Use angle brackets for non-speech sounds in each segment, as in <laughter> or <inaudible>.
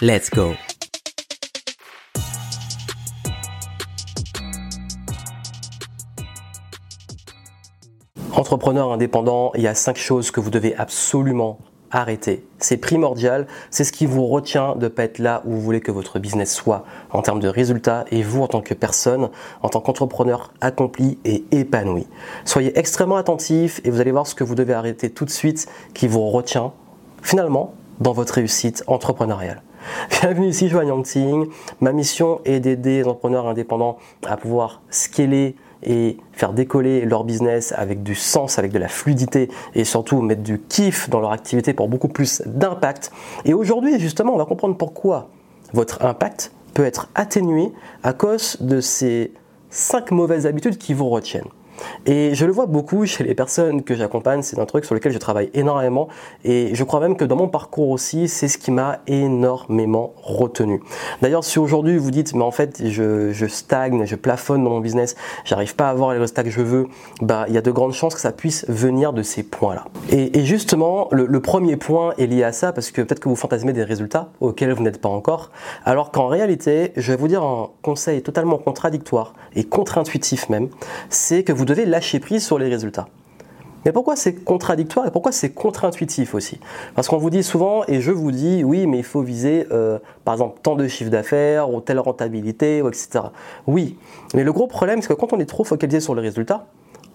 Let's go Entrepreneur indépendant, il y a cinq choses que vous devez absolument arrêter. C'est primordial, c'est ce qui vous retient de ne pas être là où vous voulez que votre business soit en termes de résultats et vous en tant que personne, en tant qu'entrepreneur accompli et épanoui. Soyez extrêmement attentif et vous allez voir ce que vous devez arrêter tout de suite qui vous retient finalement dans votre réussite entrepreneuriale. <laughs> Bienvenue ici, Joanne Yangting. Ma mission est d'aider les entrepreneurs indépendants à pouvoir scaler et faire décoller leur business avec du sens, avec de la fluidité et surtout mettre du kiff dans leur activité pour beaucoup plus d'impact. Et aujourd'hui, justement, on va comprendre pourquoi votre impact peut être atténué à cause de ces cinq mauvaises habitudes qui vous retiennent. Et je le vois beaucoup chez les personnes que j'accompagne, c'est un truc sur lequel je travaille énormément et je crois même que dans mon parcours aussi, c'est ce qui m'a énormément retenu. D'ailleurs, si aujourd'hui vous dites, mais en fait, je, stagne, je plafonne dans mon business, j'arrive pas à avoir les résultats que je veux, bah, il y a de grandes chances que ça puisse venir de ces points-là. Et, justement, le, le premier point est lié à ça parce que peut-être que vous fantasmez des résultats auxquels vous n'êtes pas encore, alors qu'en réalité, je vais vous dire un conseil totalement contradictoire et contre-intuitif même, c'est que vous devez lâcher prise sur les résultats. Mais pourquoi c'est contradictoire et pourquoi c'est contre-intuitif aussi? Parce qu'on vous dit souvent, et je vous dis, oui, mais il faut viser, euh, par exemple, tant de chiffre d'affaires, ou telle rentabilité, etc. Oui, mais le gros problème, c'est que quand on est trop focalisé sur les résultats,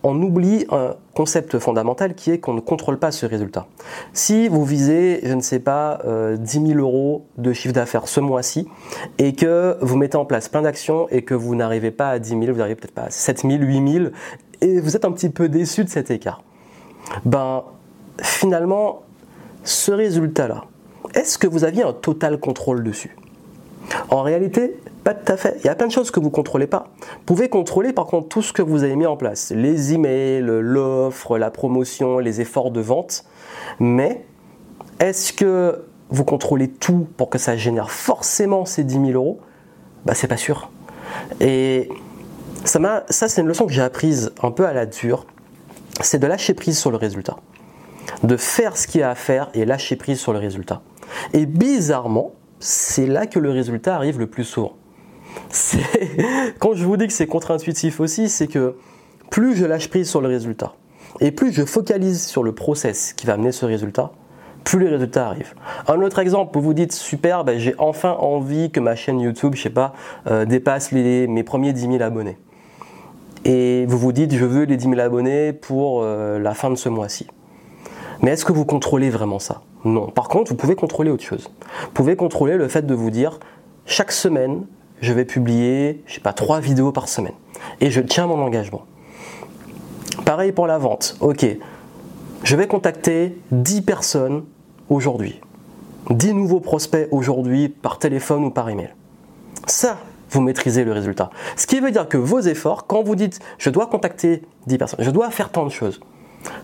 on oublie un concept fondamental qui est qu'on ne contrôle pas ce résultat. Si vous visez, je ne sais pas, 10 euh, 000 euros de chiffre d'affaires ce mois-ci et que vous mettez en place plein d'actions et que vous n'arrivez pas à 10 000, vous n'arrivez peut-être pas à 7 000, 8 000 et vous êtes un petit peu déçu de cet écart, ben finalement, ce résultat-là, est-ce que vous aviez un total contrôle dessus? En réalité, pas tout à fait. Il y a plein de choses que vous contrôlez pas. Vous pouvez contrôler par contre tout ce que vous avez mis en place. Les emails, l'offre, la promotion, les efforts de vente. Mais est-ce que vous contrôlez tout pour que ça génère forcément ces 10 000 euros? Bah, C'est pas sûr. Et ça, ça c'est une leçon que j'ai apprise un peu à la dure. C'est de lâcher prise sur le résultat. De faire ce qu'il y a à faire et lâcher prise sur le résultat. Et bizarrement, c'est là que le résultat arrive le plus souvent. <laughs> Quand je vous dis que c'est contre-intuitif aussi, c'est que plus je lâche prise sur le résultat et plus je focalise sur le process qui va amener ce résultat, plus les résultats arrivent. Un autre exemple, vous vous dites super, ben, j'ai enfin envie que ma chaîne YouTube, je sais pas, euh, dépasse mes premiers 10 000 abonnés. Et vous vous dites je veux les 10 000 abonnés pour euh, la fin de ce mois-ci. Mais est-ce que vous contrôlez vraiment ça? Non. Par contre, vous pouvez contrôler autre chose. Vous pouvez contrôler le fait de vous dire chaque semaine, je vais publier, je sais pas, trois vidéos par semaine. Et je tiens mon engagement. Pareil pour la vente. Ok, je vais contacter 10 personnes aujourd'hui. 10 nouveaux prospects aujourd'hui par téléphone ou par email. Ça, vous maîtrisez le résultat. Ce qui veut dire que vos efforts, quand vous dites je dois contacter 10 personnes, je dois faire tant de choses,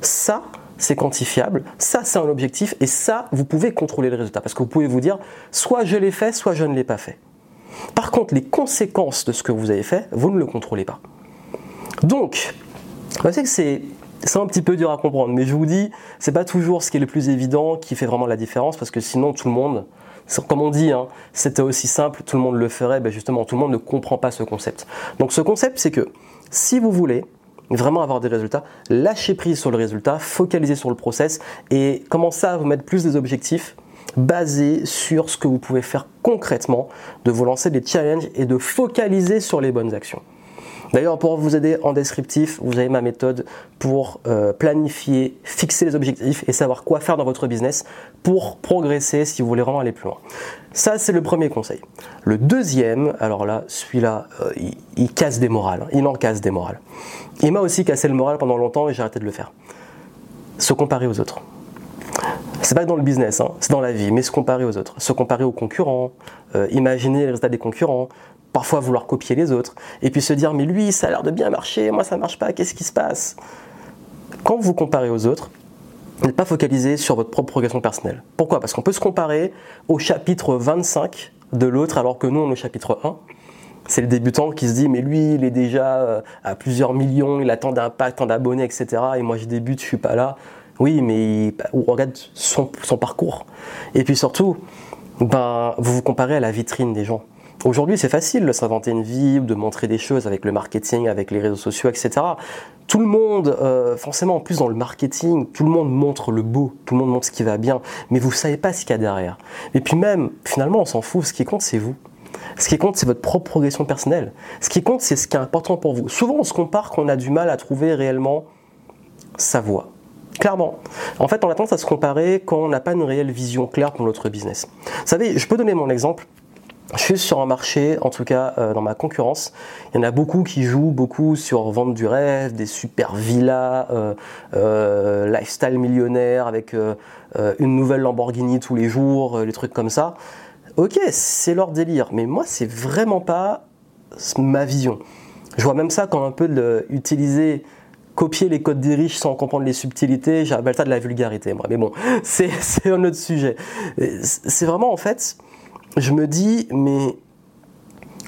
ça, c'est quantifiable, ça, c'est un objectif, et ça, vous pouvez contrôler le résultat. Parce que vous pouvez vous dire, soit je l'ai fait, soit je ne l'ai pas fait. Par contre, les conséquences de ce que vous avez fait, vous ne le contrôlez pas. Donc, je sais que c'est un petit peu dur à comprendre, mais je vous dis, c'est pas toujours ce qui est le plus évident qui fait vraiment la différence, parce que sinon tout le monde, comme on dit, hein, c'était aussi simple, tout le monde le ferait, ben justement, tout le monde ne comprend pas ce concept. Donc ce concept, c'est que si vous voulez vraiment avoir des résultats, lâchez prise sur le résultat, focalisez sur le process et commencez à vous mettre plus des objectifs basé sur ce que vous pouvez faire concrètement, de vous lancer des challenges et de focaliser sur les bonnes actions. D'ailleurs, pour vous aider en descriptif, vous avez ma méthode pour euh, planifier, fixer les objectifs et savoir quoi faire dans votre business pour progresser si vous voulez vraiment aller plus loin. Ça, c'est le premier conseil. Le deuxième, alors là, celui-là, euh, il, casse des morales. Il en casse des morales. Il m'a aussi cassé le moral pendant longtemps et j'ai arrêté de le faire. Se comparer aux autres c'est pas dans le business, hein, c'est dans la vie, mais se comparer aux autres, se comparer aux concurrents, euh, imaginer les résultats des concurrents, parfois vouloir copier les autres, et puis se dire mais lui ça a l'air de bien marcher, moi ça marche pas, qu'est-ce qui se passe? Quand vous comparez aux autres, n'êtes pas focalisé sur votre propre progression personnelle. Pourquoi? Parce qu'on peut se comparer au chapitre 25 de l'autre alors que nous on est au chapitre 1. C'est le débutant qui se dit mais lui il est déjà euh, à plusieurs millions, il a tant d'impact, tant d'abonnés, etc. Et moi je débute, je suis pas là. Oui, mais on regarde son, son parcours. Et puis surtout, ben, vous vous comparez à la vitrine des gens. Aujourd'hui, c'est facile de s'inventer une vie, de montrer des choses avec le marketing, avec les réseaux sociaux, etc. Tout le monde, euh, forcément, en plus dans le marketing, tout le monde montre le beau, tout le monde montre ce qui va bien, mais vous ne savez pas ce qu'il y a derrière. Et puis même, finalement, on s'en fout. Ce qui compte, c'est vous. Ce qui compte, c'est votre propre progression personnelle. Ce qui compte, c'est ce qui est important pour vous. Souvent, on se compare quand on a du mal à trouver réellement sa voie. Clairement. En fait, on a tendance à se comparer quand on n'a pas une réelle vision claire pour notre business. Vous savez, je peux donner mon exemple. Je suis sur un marché, en tout cas euh, dans ma concurrence, il y en a beaucoup qui jouent beaucoup sur vendre du rêve, des super villas, euh, euh, lifestyle millionnaire avec une nouvelle Lamborghini tous les jours, les trucs comme ça. Ok, c'est leur délire, mais moi c'est vraiment pas ma vision. Je vois même ça comme un peu de utiliser copier les codes des riches sans comprendre les subtilités, j'appelle ça de la vulgarité, moi. Mais bon, <laughs> c'est un autre sujet. C'est vraiment, en fait, je me dis, mais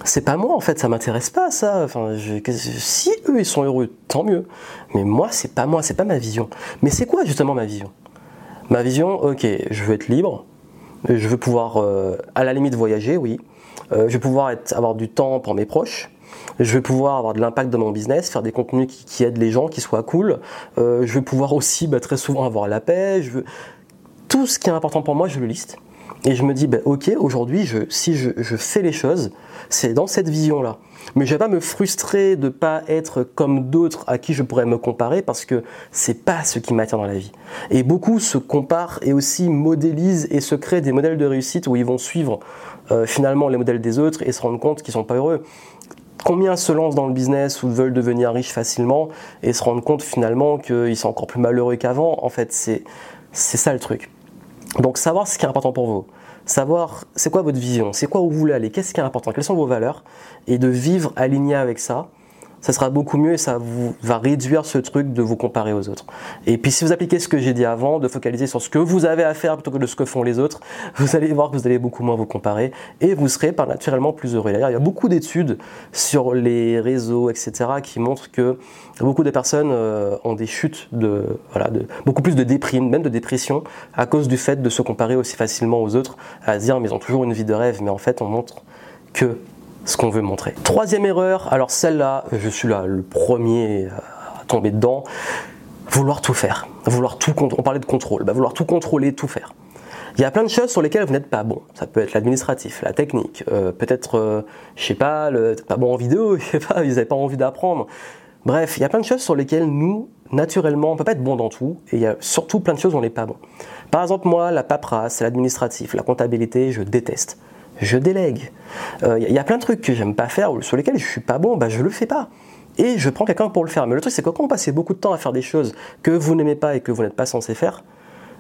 c'est pas moi, en fait, ça m'intéresse pas, ça. Enfin, si eux, ils sont heureux, tant mieux. Mais moi, c'est pas moi, c'est pas ma vision. Mais c'est quoi, justement, ma vision? Ma vision, ok, je veux être libre, je veux pouvoir, euh, à la limite, voyager, oui. Euh, je veux pouvoir avoir du temps pour mes proches je vais pouvoir avoir de l'impact dans mon business, faire des contenus qui, aident les gens, qui soient cool. Euh, je vais pouvoir aussi bah, très souvent avoir la paix. Je veux... Tout ce qui est important pour moi, je le liste. Et je me dis, bah, ok, aujourd'hui, je, si je, je, fais les choses, c'est dans cette vision-là. Mais je vais pas me frustrer de pas être comme d'autres à qui je pourrais me comparer parce que c'est pas ce qui m'attire dans la vie. Et beaucoup se comparent et aussi modélisent et se créent des modèles de réussite où ils vont suivre euh, finalement les modèles des autres et se rendre compte qu'ils sont pas heureux combien se lancent dans le business ou veulent devenir riches facilement et se rendent compte finalement qu'ils sont encore plus malheureux qu'avant? En fait, c'est ça le truc. Donc savoir ce qui est important pour vous, savoir c'est quoi votre vision, c'est quoi où vous voulez aller, qu'est-ce qui est important, quelles sont vos valeurs, et de vivre aligné avec ça, ça sera beaucoup mieux et ça vous va réduire ce truc de vous comparer aux autres. Et puis si vous appliquez ce que j'ai dit avant, de focaliser sur ce que vous avez à faire plutôt que de ce que font les autres, vous allez voir que vous allez beaucoup moins vous comparer et vous serez par naturellement plus heureux. D'ailleurs, il y a beaucoup d'études sur les réseaux, etc., qui montrent que beaucoup de personnes euh, ont des chutes de, voilà, de beaucoup plus de déprime, même de dépression, à cause du fait de se comparer aussi facilement aux autres, à se dire mais ils ont toujours une vie de rêve, mais en fait on montre que ce qu'on veut montrer. Troisième erreur, alors celle-là, je suis là le premier à tomber dedans, vouloir tout faire, vouloir tout on parlait de contrôle, bah, vouloir tout contrôler, tout faire. Il y a plein de choses sur lesquelles vous n'êtes pas bon. Ça peut être l'administratif, la technique, euh, peut-être, euh, je sais pas, le, pas bon en vidéo, <laughs> je sais pas, vous n'avez pas envie d'apprendre. Bref, il y a plein de choses sur lesquelles nous, naturellement, on peut pas être bon dans tout, et il y a surtout plein de choses où on n'est pas bon. Par exemple, moi, la paperasse, l'administratif, la comptabilité, je déteste je délègue. Il euh, y a plein de trucs que j'aime pas faire, sur lesquels je suis pas bon, bah, je le fais pas. Et je prends quelqu'un pour le faire. Mais le truc, c'est que quand vous passez beaucoup de temps à faire des choses que vous n'aimez pas et que vous n'êtes pas censé faire,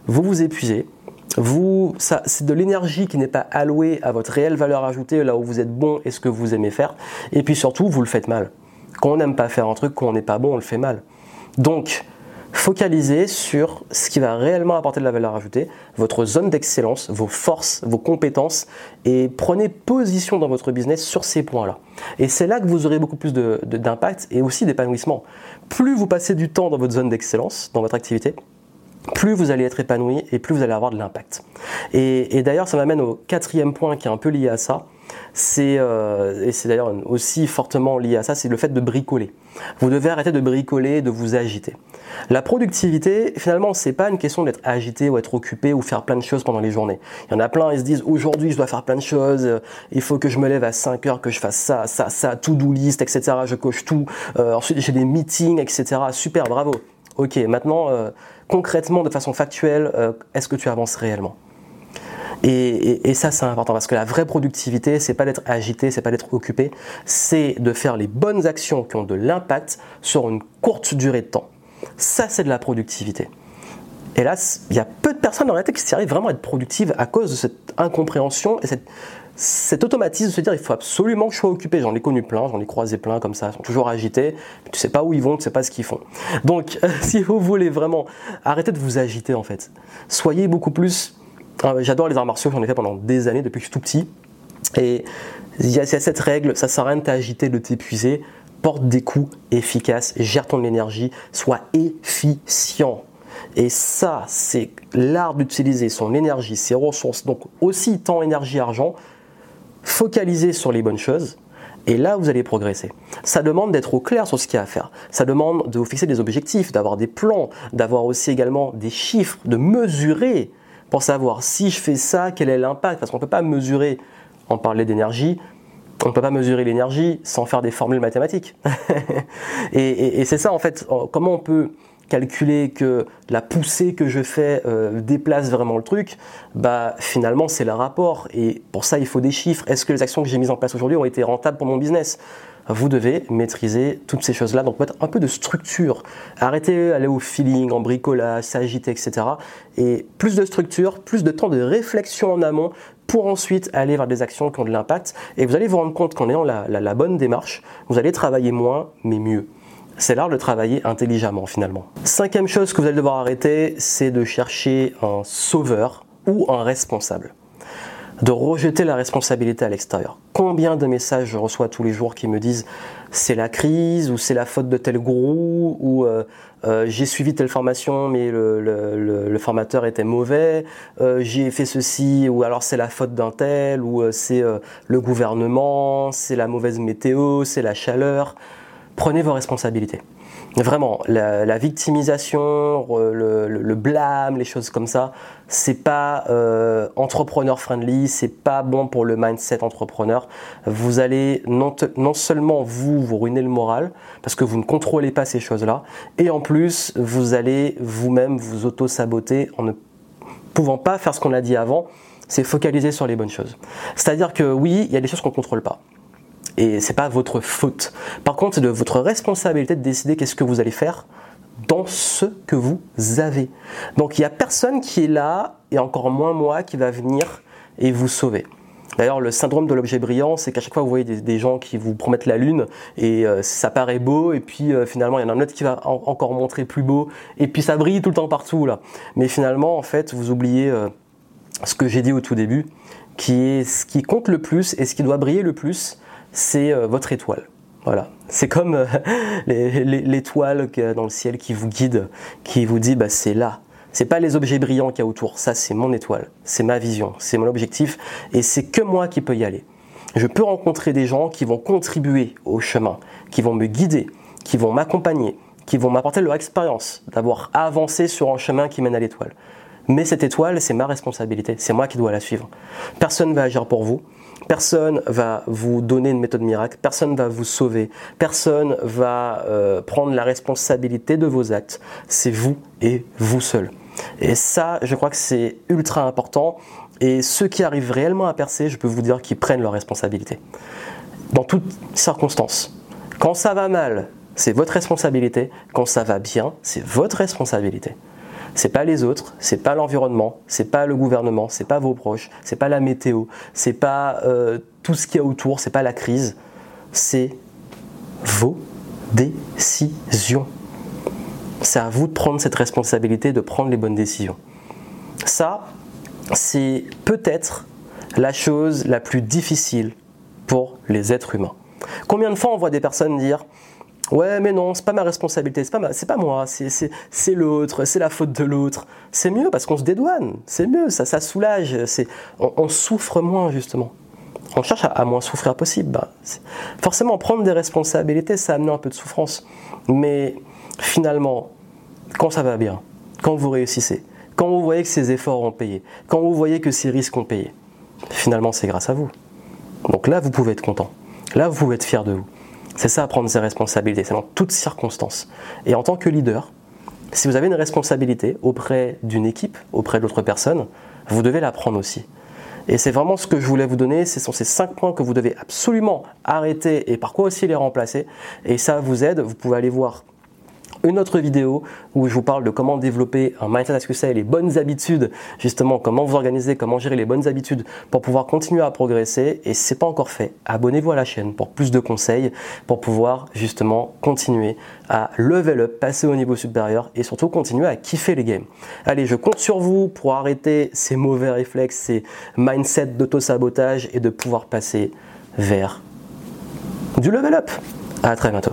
vous vous épuisez. Vous, c'est de l'énergie qui n'est pas allouée à votre réelle valeur ajoutée, là où vous êtes bon et ce que vous aimez faire. Et puis surtout, vous le faites mal. Quand on n'aime pas faire un truc, quand on n'est pas bon, on le fait mal. Donc, focalisez sur ce qui va réellement apporter de la valeur ajoutée, votre zone d'excellence, vos forces, vos compétences, et prenez position dans votre business sur ces points-là. Et c'est là que vous aurez beaucoup plus d'impact et aussi d'épanouissement. Plus vous passez du temps dans votre zone d'excellence, dans votre activité, plus vous allez être épanoui et plus vous allez avoir de l'impact. Et, et d'ailleurs, ça m'amène au quatrième point qui est un peu lié à ça, c'est euh, et c'est d'ailleurs aussi fortement lié à ça, c'est le fait de bricoler. Vous devez arrêter de bricoler, de vous agiter. La productivité, finalement, c'est pas une question d'être agité ou être occupé ou faire plein de choses pendant les journées. Il y en a plein, ils se disent aujourd'hui je dois faire plein de choses, euh, il faut que je me lève à 5 heures, que je fasse ça, ça, ça, to do list, etc. Je coche tout. Euh, ensuite j'ai des meetings, etc. Super, bravo. Ok, maintenant concrètement, de façon factuelle, est-ce que tu avances réellement? Et, ça, c'est important parce que la vraie productivité, c'est pas d'être agité, c'est pas d'être occupé, c'est de faire les bonnes actions qui ont de l'impact sur une courte durée de temps. Ça, c'est de la productivité. Et là, il y a peu de personnes en réalité qui arrivent vraiment à être productives à cause de cette incompréhension et cette, cet automatisme de se dire il faut absolument que je sois occupé. J'en ai connu plein, j'en ai croisé plein comme ça, ils sont toujours agités, tu sais pas où ils vont, tu sais pas ce qu'ils font. Donc, <laughs> si vous voulez vraiment arrêter de vous agiter en fait, soyez beaucoup plus. Ah, j'adore les arts martiaux, j'en ai fait pendant des années depuis que je suis tout petit. Et il y a cette règle, ça sert à rien de t'agiter, de t'épuiser. Porte des coups efficaces, gère ton énergie, sois efficient. Et ça, c'est l'art d'utiliser son énergie, ses ressources, donc aussi temps, énergie, argent, focaliser sur les bonnes choses. Et là, vous allez progresser. Ça demande d'être au clair sur ce qu'il y a à faire. Ça demande de vous fixer des objectifs, d'avoir des plans, d'avoir aussi également des chiffres, de mesurer pour savoir si je fais ça, quel est l'impact. Parce qu'on ne peut pas mesurer, on parlait d'énergie, on ne peut pas mesurer l'énergie sans faire des formules mathématiques. <laughs> et c'est ça en fait, comment on peut calculer que la poussée que je fais euh, déplace vraiment le truc, bah finalement c'est le rapport. Et pour ça il faut des chiffres. Est-ce que les actions que j'ai mises en place aujourd'hui ont été rentables pour mon business? Vous devez maîtriser toutes ces choses-là, donc mettre un peu de structure. Arrêtez d'aller au feeling, en bricolage, s'agiter, etc. Et plus de structure, plus de temps de réflexion en amont pour ensuite aller vers des actions qui ont de l'impact. Et vous allez vous rendre compte qu'en ayant la bonne démarche, vous allez travailler moins, mais mieux c'est l'art de travailler intelligemment finalement. Cinquième chose que vous allez devoir arrêter, c'est de chercher un sauveur ou un responsable. De rejeter la responsabilité à l'extérieur. Combien de messages je reçois tous les jours qui me disent c'est la crise ou c'est la faute de tel gourou ou euh, euh, j'ai suivi telle formation mais le, formateur était mauvais, euh, j'ai fait ceci ou alors c'est la faute d'un tel ou c'est le gouvernement, c'est la mauvaise météo, c'est la chaleur prenez vos responsabilités. Vraiment, la, victimisation, le, blâme, les choses comme ça, c'est pas euh, entrepreneur friendly, c'est pas bon pour le mindset entrepreneur. Vous allez non, non, seulement vous vous ruiner le moral parce que vous ne contrôlez pas ces choses-là, et en plus vous allez vous-même vous auto-saboter en ne pouvant pas faire ce qu'on a dit avant, c'est focaliser sur les bonnes choses. C'est-à-dire que oui, il y a des choses qu'on ne contrôle pas et c'est pas votre faute. Par contre, c'est de votre responsabilité de décider qu'est-ce que vous allez faire dans ce que vous avez. Donc il n'y a personne qui est là, et encore moins moi, qui va venir et vous sauver. D'ailleurs, le syndrome de l'objet brillant, c'est qu'à chaque fois vous voyez des, gens qui vous promettent la lune et euh, ça paraît beau, et puis euh, finalement il y en a un autre qui va encore montrer plus beau, et puis ça brille tout le temps partout là. Mais finalement, en fait, vous oubliez euh, ce que j'ai dit au tout début, qui est ce qui compte le plus et ce qui doit briller le plus, c'est euh, votre étoile. Voilà, c'est comme euh, <laughs> l'étoile dans le ciel qui vous guide, qui vous dit bah c'est là. C'est pas les objets brillants qu'il y a autour, ça c'est mon étoile, c'est ma vision, c'est mon objectif et c'est que moi qui peux y aller. Je peux rencontrer des gens qui vont contribuer au chemin, qui vont me guider, qui vont m'accompagner, qui vont m'apporter leur expérience d'avoir avancé sur un chemin qui mène à l'étoile. Mais cette étoile, c'est ma responsabilité, c'est moi qui dois la suivre. Personne ne va agir pour vous, Personne va vous donner une méthode miracle, personne va vous sauver, personne va euh, prendre la responsabilité de vos actes. C'est vous et vous seul. Et ça, je crois que c'est ultra important. Et ceux qui arrivent réellement à percer, je peux vous dire qu'ils prennent leur responsabilité. Dans toutes circonstances. Quand ça va mal, c'est votre responsabilité. Quand ça va bien, c'est votre responsabilité. C'est pas les autres, c'est pas l'environnement, c'est pas le gouvernement, c'est pas vos proches, c'est pas la météo, c'est pas euh, tout ce qu'il y a autour, c'est pas la crise, c'est vos décisions. C'est à vous de prendre cette responsabilité, de prendre les bonnes décisions. Ça, c'est peut-être la chose la plus difficile pour les êtres humains. Combien de fois on voit des personnes dire Ouais, mais non, c'est pas ma responsabilité, c'est pas, pas moi, c'est l'autre, c'est la faute de l'autre. C'est mieux parce qu'on se dédouane, c'est mieux, ça, ça soulage, on, on, souffre moins justement. On cherche à, moins souffrir possible. Bah, forcément, prendre des responsabilités, ça amène un peu de souffrance. Mais finalement, quand ça va bien, quand vous réussissez, quand vous voyez que ces efforts ont payé, quand vous voyez que ces risques ont payé, finalement, c'est grâce à vous. Donc là, vous pouvez être content. Là, vous pouvez être fier de vous. C'est ça, prendre ses responsabilités, c'est dans toutes circonstances. Et en tant que leader, si vous avez une responsabilité auprès d'une équipe, auprès d'autres personnes, vous devez la prendre aussi. Et c'est vraiment ce que je voulais vous donner, ce sont ces cinq points que vous devez absolument arrêter et par quoi aussi les remplacer. Et ça vous aide, vous pouvez aller voir une autre vidéo où je vous parle de comment développer un mindset à succès, les bonnes habitudes, justement, comment vous organiser, comment gérer les bonnes habitudes pour pouvoir continuer à progresser. Et si ce n'est pas encore fait, abonnez-vous à la chaîne pour plus de conseils, pour pouvoir justement continuer à level up, passer au niveau supérieur et surtout continuer à kiffer les games. Allez, je compte sur vous pour arrêter ces mauvais réflexes, ces mindsets d'auto-sabotage et de pouvoir passer vers du level up. À très bientôt.